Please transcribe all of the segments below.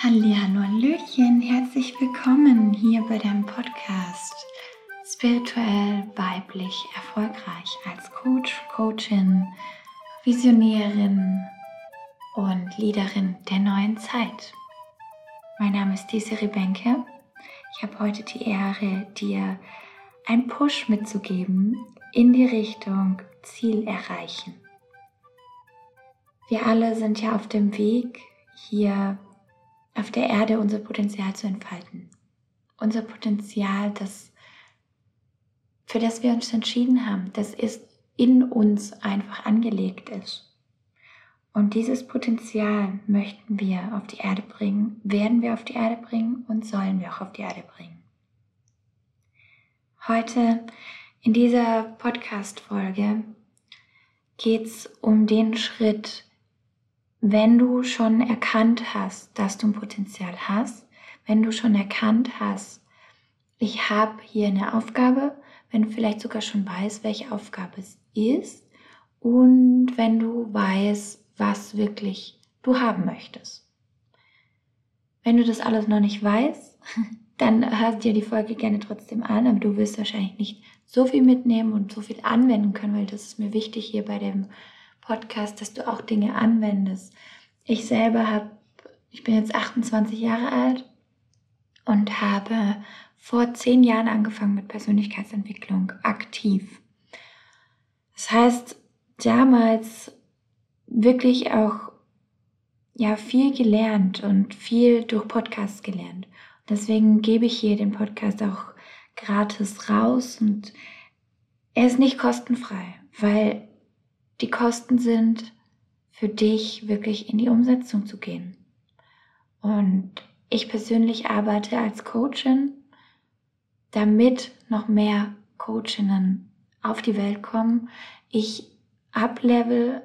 Hallo, Hallöchen, herzlich willkommen hier bei deinem Podcast Spirituell, weiblich, erfolgreich als Coach, Coachin, Visionärin und Leaderin der neuen Zeit. Mein Name ist Desiree Benke. Ich habe heute die Ehre, dir einen Push mitzugeben in die Richtung Ziel erreichen. Wir alle sind ja auf dem Weg, hier auf der Erde unser Potenzial zu entfalten. Unser Potenzial, das, für das wir uns entschieden haben, das ist in uns einfach angelegt ist. Und dieses Potenzial möchten wir auf die Erde bringen, werden wir auf die Erde bringen und sollen wir auch auf die Erde bringen. Heute in dieser Podcast-Folge geht es um den Schritt, wenn du schon erkannt hast, dass du ein Potenzial hast, wenn du schon erkannt hast, ich habe hier eine Aufgabe, wenn du vielleicht sogar schon weißt, welche Aufgabe es ist und wenn du weißt, was wirklich du haben möchtest. Wenn du das alles noch nicht weißt, dann hörst dir die Folge gerne trotzdem an, aber du wirst wahrscheinlich nicht so viel mitnehmen und so viel anwenden können, weil das ist mir wichtig hier bei dem Podcast, dass du auch Dinge anwendest. Ich selber habe, ich bin jetzt 28 Jahre alt und habe vor zehn Jahren angefangen mit Persönlichkeitsentwicklung aktiv. Das heißt, damals wirklich auch ja viel gelernt und viel durch Podcasts gelernt. Deswegen gebe ich hier den Podcast auch gratis raus und er ist nicht kostenfrei, weil die Kosten sind, für dich wirklich in die Umsetzung zu gehen. Und ich persönlich arbeite als Coachin, damit noch mehr Coachinnen auf die Welt kommen. Ich uplevel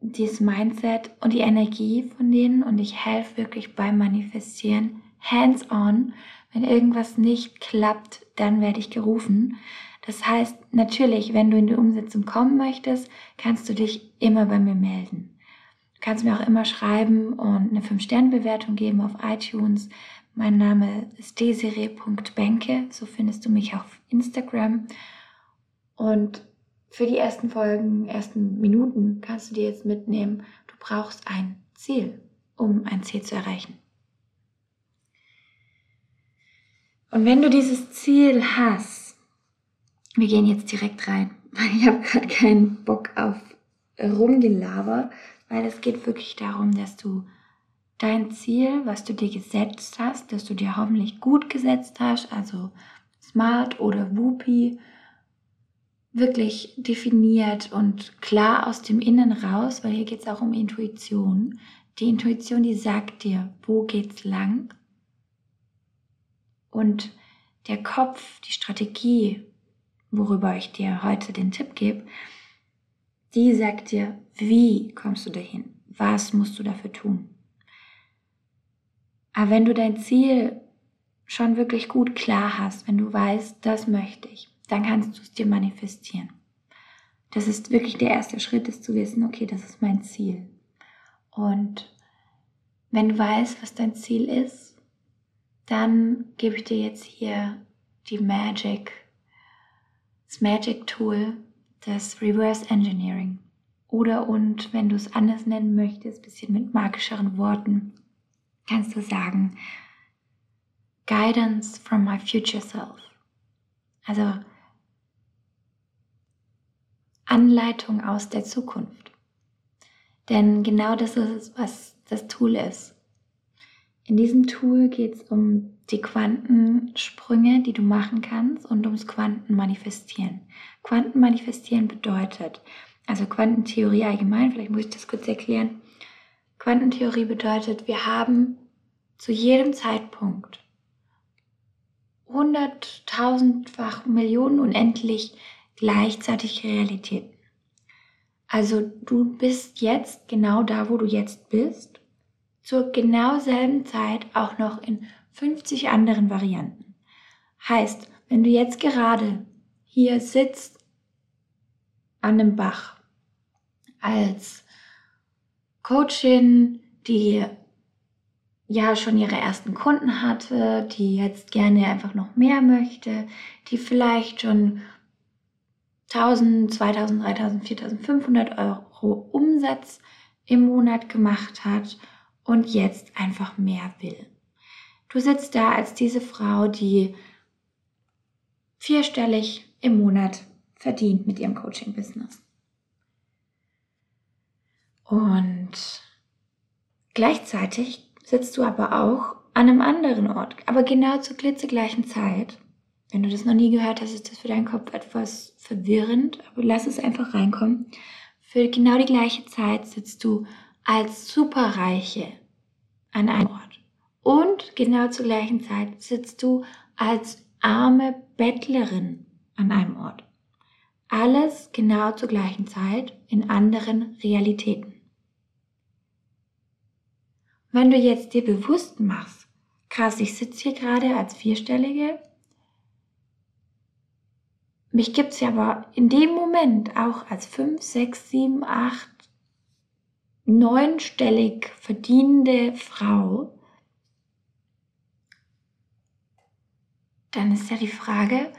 dieses Mindset und die Energie von denen und ich helfe wirklich beim Manifestieren hands-on. Wenn irgendwas nicht klappt, dann werde ich gerufen. Das heißt, natürlich, wenn du in die Umsetzung kommen möchtest, kannst du dich immer bei mir melden. Du kannst mir auch immer schreiben und eine 5-Sterne-Bewertung geben auf iTunes. Mein Name ist desiree.benke, so findest du mich auf Instagram. Und für die ersten Folgen, ersten Minuten kannst du dir jetzt mitnehmen, du brauchst ein Ziel, um ein Ziel zu erreichen. Und wenn du dieses Ziel hast, wir gehen jetzt direkt rein, weil ich habe gerade keinen Bock auf Rumgelaber, weil es geht wirklich darum, dass du dein Ziel, was du dir gesetzt hast, dass du dir hoffentlich gut gesetzt hast, also smart oder whoopie, wirklich definiert und klar aus dem Innen raus, weil hier geht es auch um Intuition. Die Intuition, die sagt dir, wo geht's lang? Und der Kopf, die Strategie, worüber ich dir heute den Tipp gebe, die sagt dir, wie kommst du dahin? Was musst du dafür tun? Aber wenn du dein Ziel schon wirklich gut klar hast, wenn du weißt, das möchte ich, dann kannst du es dir manifestieren. Das ist wirklich der erste Schritt, ist zu wissen, okay, das ist mein Ziel. Und wenn du weißt, was dein Ziel ist, dann gebe ich dir jetzt hier die Magic das Magic Tool des Reverse Engineering. Oder und, wenn du es anders nennen möchtest, bisschen mit magischeren Worten, kannst du sagen, Guidance from my future self. Also Anleitung aus der Zukunft. Denn genau das ist es, was das Tool ist. In diesem Tool geht es um die Quantensprünge, die du machen kannst und ums Quantenmanifestieren. Quantenmanifestieren bedeutet, also Quantentheorie allgemein, vielleicht muss ich das kurz erklären. Quantentheorie bedeutet, wir haben zu jedem Zeitpunkt hunderttausendfach Millionen unendlich gleichzeitig Realitäten. Also du bist jetzt genau da, wo du jetzt bist, zur genau selben Zeit auch noch in 50 anderen Varianten. Heißt, wenn du jetzt gerade hier sitzt an einem Bach als Coachin, die ja schon ihre ersten Kunden hatte, die jetzt gerne einfach noch mehr möchte, die vielleicht schon 1000, 2000, 3000, 4500 Euro Umsatz im Monat gemacht hat und jetzt einfach mehr will. Du sitzt da als diese Frau, die vierstellig im Monat verdient mit ihrem Coaching-Business. Und gleichzeitig sitzt du aber auch an einem anderen Ort, aber genau zur klitzegleichen Zeit. Wenn du das noch nie gehört hast, ist das für deinen Kopf etwas verwirrend, aber lass es einfach reinkommen. Für genau die gleiche Zeit sitzt du als Superreiche an einem Ort. Und genau zur gleichen Zeit sitzt du als arme Bettlerin an einem Ort. Alles genau zur gleichen Zeit in anderen Realitäten. Wenn du jetzt dir bewusst machst, krass, ich sitze hier gerade als Vierstellige, mich gibt es ja aber in dem Moment auch als fünf, sechs, sieben, acht, neunstellig verdienende Frau, dann ist ja die Frage,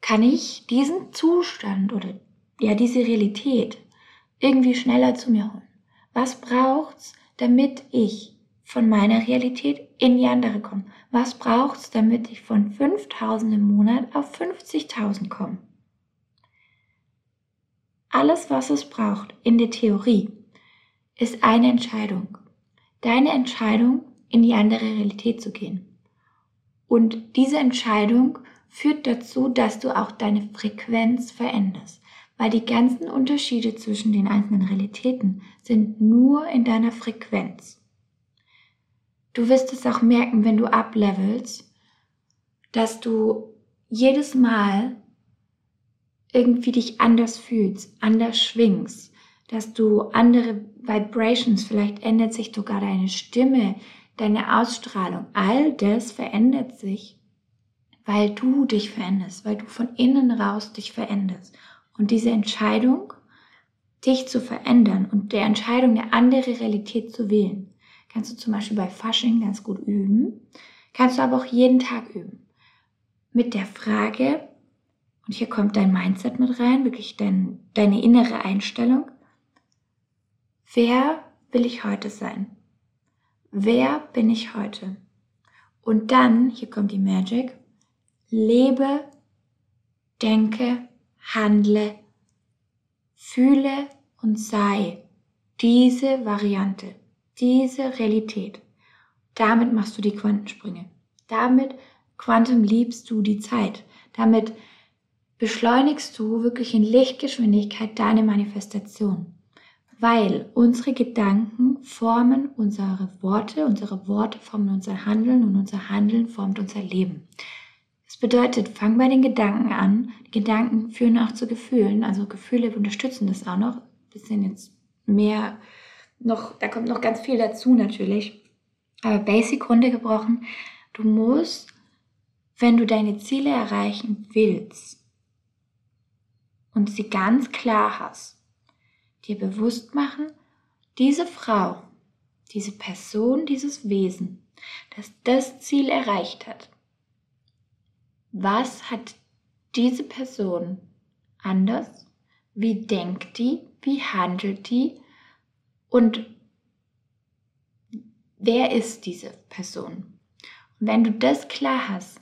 kann ich diesen Zustand oder ja diese Realität irgendwie schneller zu mir holen? Was braucht's, damit ich von meiner Realität in die andere komme? Was braucht's, damit ich von 5000 im Monat auf 50.000 komme? Alles, was es braucht in der Theorie, ist eine Entscheidung. Deine Entscheidung, in die andere Realität zu gehen. Und diese Entscheidung führt dazu, dass du auch deine Frequenz veränderst weil die ganzen Unterschiede zwischen den einzelnen Realitäten sind nur in deiner Frequenz. Du wirst es auch merken, wenn du ablevelst, dass du jedes Mal irgendwie dich anders fühlst, anders schwingst, dass du andere Vibrations, vielleicht ändert sich sogar deine Stimme, deine Ausstrahlung, all das verändert sich, weil du dich veränderst, weil du von innen raus dich veränderst. Und diese Entscheidung, dich zu verändern und der Entscheidung, eine andere Realität zu wählen, kannst du zum Beispiel bei Fasching ganz gut üben, kannst du aber auch jeden Tag üben. Mit der Frage, und hier kommt dein Mindset mit rein, wirklich dein, deine innere Einstellung, wer will ich heute sein? Wer bin ich heute? Und dann, hier kommt die Magic, lebe, denke, handle, fühle und sei diese Variante, diese Realität. Damit machst du die Quantensprünge. Damit Quantum liebst du die Zeit. Damit beschleunigst du wirklich in Lichtgeschwindigkeit deine Manifestation. Weil unsere Gedanken formen unsere Worte, unsere Worte formen unser Handeln und unser Handeln formt unser Leben. Das bedeutet, fang bei den Gedanken an. Die Gedanken führen auch zu Gefühlen. Also Gefühle unterstützen das auch noch. Bisschen jetzt mehr noch, da kommt noch ganz viel dazu natürlich. Aber basic runtergebrochen, du musst, wenn du deine Ziele erreichen willst und sie ganz klar hast, dir bewusst machen, diese Frau, diese Person, dieses Wesen, das das Ziel erreicht hat, was hat diese Person anders? Wie denkt die? Wie handelt die? Und wer ist diese Person? Und wenn du das klar hast,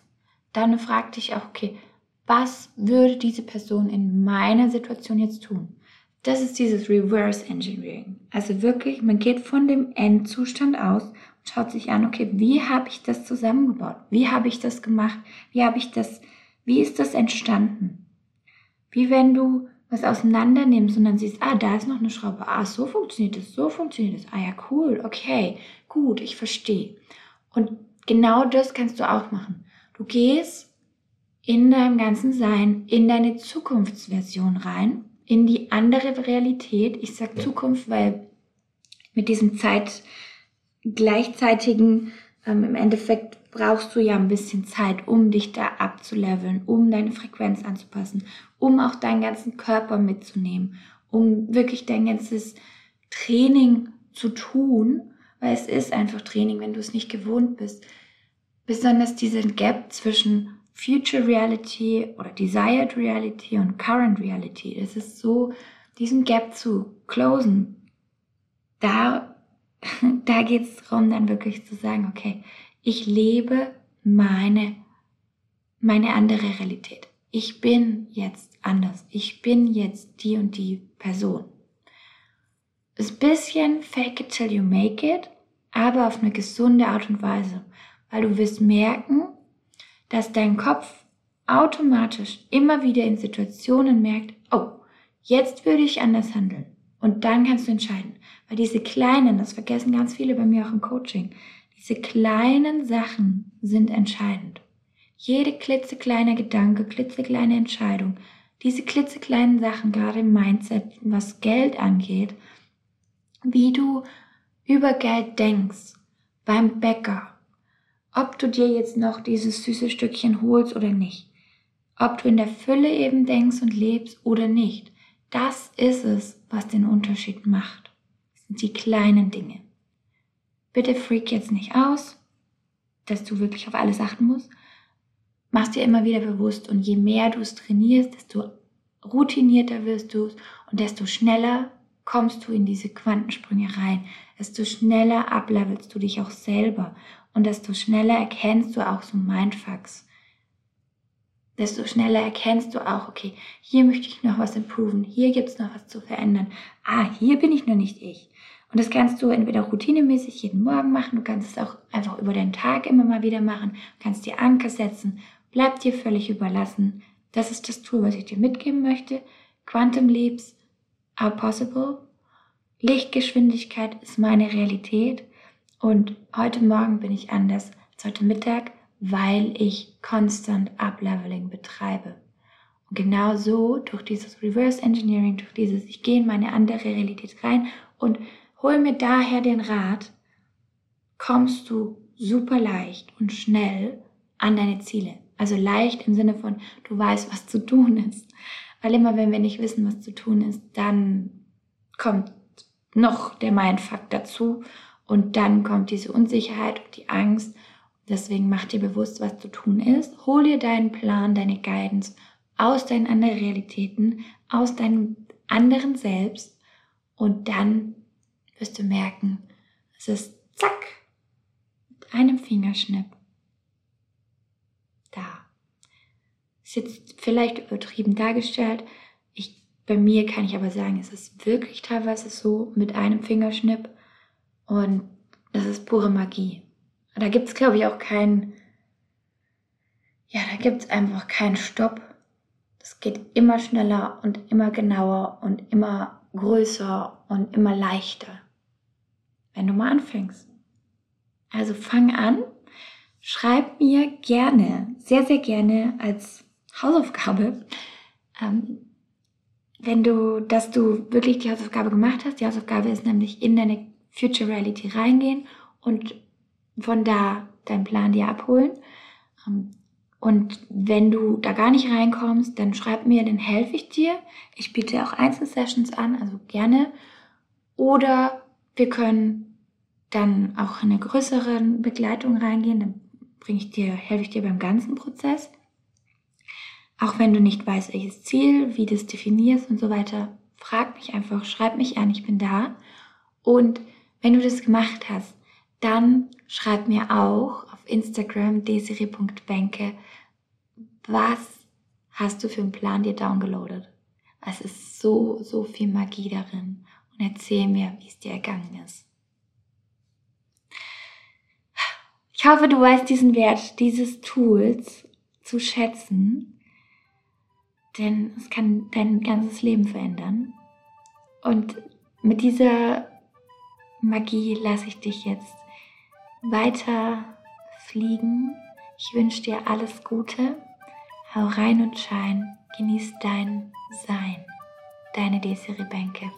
dann frag dich auch, okay, was würde diese Person in meiner Situation jetzt tun? Das ist dieses Reverse Engineering. Also wirklich, man geht von dem Endzustand aus und schaut sich an, okay, wie habe ich das zusammengebaut? Wie habe ich das gemacht? Wie habe ich das, wie ist das entstanden? Wie wenn du was auseinander nimmst und dann siehst, ah, da ist noch eine Schraube. Ah, so funktioniert es, so funktioniert es. Ah ja, cool, okay, gut, ich verstehe. Und genau das kannst du auch machen. Du gehst in deinem ganzen Sein in deine Zukunftsversion rein in die andere Realität. Ich sage Zukunft, weil mit diesem Zeit gleichzeitigen, ähm, im Endeffekt brauchst du ja ein bisschen Zeit, um dich da abzuleveln, um deine Frequenz anzupassen, um auch deinen ganzen Körper mitzunehmen, um wirklich dein ganzes Training zu tun, weil es ist einfach Training, wenn du es nicht gewohnt bist. Besonders diesen Gap zwischen Future Reality oder Desired Reality und Current Reality. Es ist so, diesen Gap zu closen. Da, da geht es darum, dann wirklich zu sagen, okay, ich lebe meine, meine andere Realität. Ich bin jetzt anders. Ich bin jetzt die und die Person. Ist ein bisschen fake it till you make it, aber auf eine gesunde Art und Weise. Weil du wirst merken, dass dein Kopf automatisch immer wieder in Situationen merkt, oh, jetzt würde ich anders handeln. Und dann kannst du entscheiden. Weil diese kleinen, das vergessen ganz viele bei mir auch im Coaching, diese kleinen Sachen sind entscheidend. Jede klitzekleine Gedanke, klitzekleine Entscheidung, diese klitzekleinen Sachen, gerade im Mindset, was Geld angeht, wie du über Geld denkst, beim Bäcker, ob du dir jetzt noch dieses süße Stückchen holst oder nicht, ob du in der Fülle eben denkst und lebst oder nicht, das ist es, was den Unterschied macht. Das sind die kleinen Dinge. Bitte freak jetzt nicht aus, dass du wirklich auf alles achten musst. Mach's dir immer wieder bewusst und je mehr du es trainierst, desto routinierter wirst du und desto schneller kommst du in diese Quantensprünge rein, desto schneller ablevelst du dich auch selber und desto schneller erkennst du auch so Mindfucks. Desto schneller erkennst du auch, okay, hier möchte ich noch was improven, hier gibt es noch was zu verändern. Ah, hier bin ich noch nicht ich. Und das kannst du entweder routinemäßig jeden Morgen machen, du kannst es auch einfach über den Tag immer mal wieder machen, du kannst dir Anker setzen, bleib dir völlig überlassen. Das ist das Tool, was ich dir mitgeben möchte. Quantum Leaps are possible. Lichtgeschwindigkeit ist meine Realität und heute Morgen bin ich anders als heute Mittag, weil ich konstant Upleveling betreibe. Und genau so durch dieses Reverse Engineering, durch dieses, ich gehe in meine andere Realität rein und hol mir daher den Rat, kommst du super leicht und schnell an deine Ziele. Also leicht im Sinne von, du weißt, was zu tun ist. Weil immer, wenn wir nicht wissen, was zu tun ist, dann kommt noch der Mindfuck dazu und dann kommt diese Unsicherheit und die Angst. Deswegen mach dir bewusst, was zu tun ist. Hol dir deinen Plan, deine Guidance aus deinen anderen Realitäten, aus deinem anderen Selbst und dann wirst du merken, es ist zack, mit einem Fingerschnipp da. Ist jetzt vielleicht übertrieben dargestellt. Ich, bei mir kann ich aber sagen, es ist wirklich teilweise so mit einem Fingerschnipp und das ist pure Magie. Da gibt es, glaube ich, auch keinen, ja, da gibt es einfach keinen Stopp. Es geht immer schneller und immer genauer und immer größer und immer leichter, wenn du mal anfängst. Also fang an, schreib mir gerne, sehr, sehr gerne als Hausaufgabe, ähm, wenn du, dass du wirklich die Hausaufgabe gemacht hast. Die Hausaufgabe ist nämlich in deine Future Reality reingehen und von da deinen Plan dir abholen. Ähm, und wenn du da gar nicht reinkommst, dann schreib mir, dann helfe ich dir. Ich biete auch Einzelsessions an, also gerne. Oder wir können dann auch in eine größere Begleitung reingehen. Dann bringe ich dir, helfe ich dir beim ganzen Prozess. Auch wenn du nicht weißt, welches Ziel, wie du es definierst und so weiter, frag mich einfach, schreib mich an, ich bin da. Und wenn du das gemacht hast, dann schreib mir auch auf Instagram desiree.benke, was hast du für einen Plan dir downgeloadet? Es ist so, so viel Magie darin. Und erzähl mir, wie es dir ergangen ist. Ich hoffe, du weißt diesen Wert dieses Tools zu schätzen, denn es kann dein ganzes Leben verändern. Und mit dieser Magie lasse ich dich jetzt weiter fliegen. Ich wünsche dir alles Gute. Hau rein und schein. Genieß dein Sein. Deine Desiree Bänke.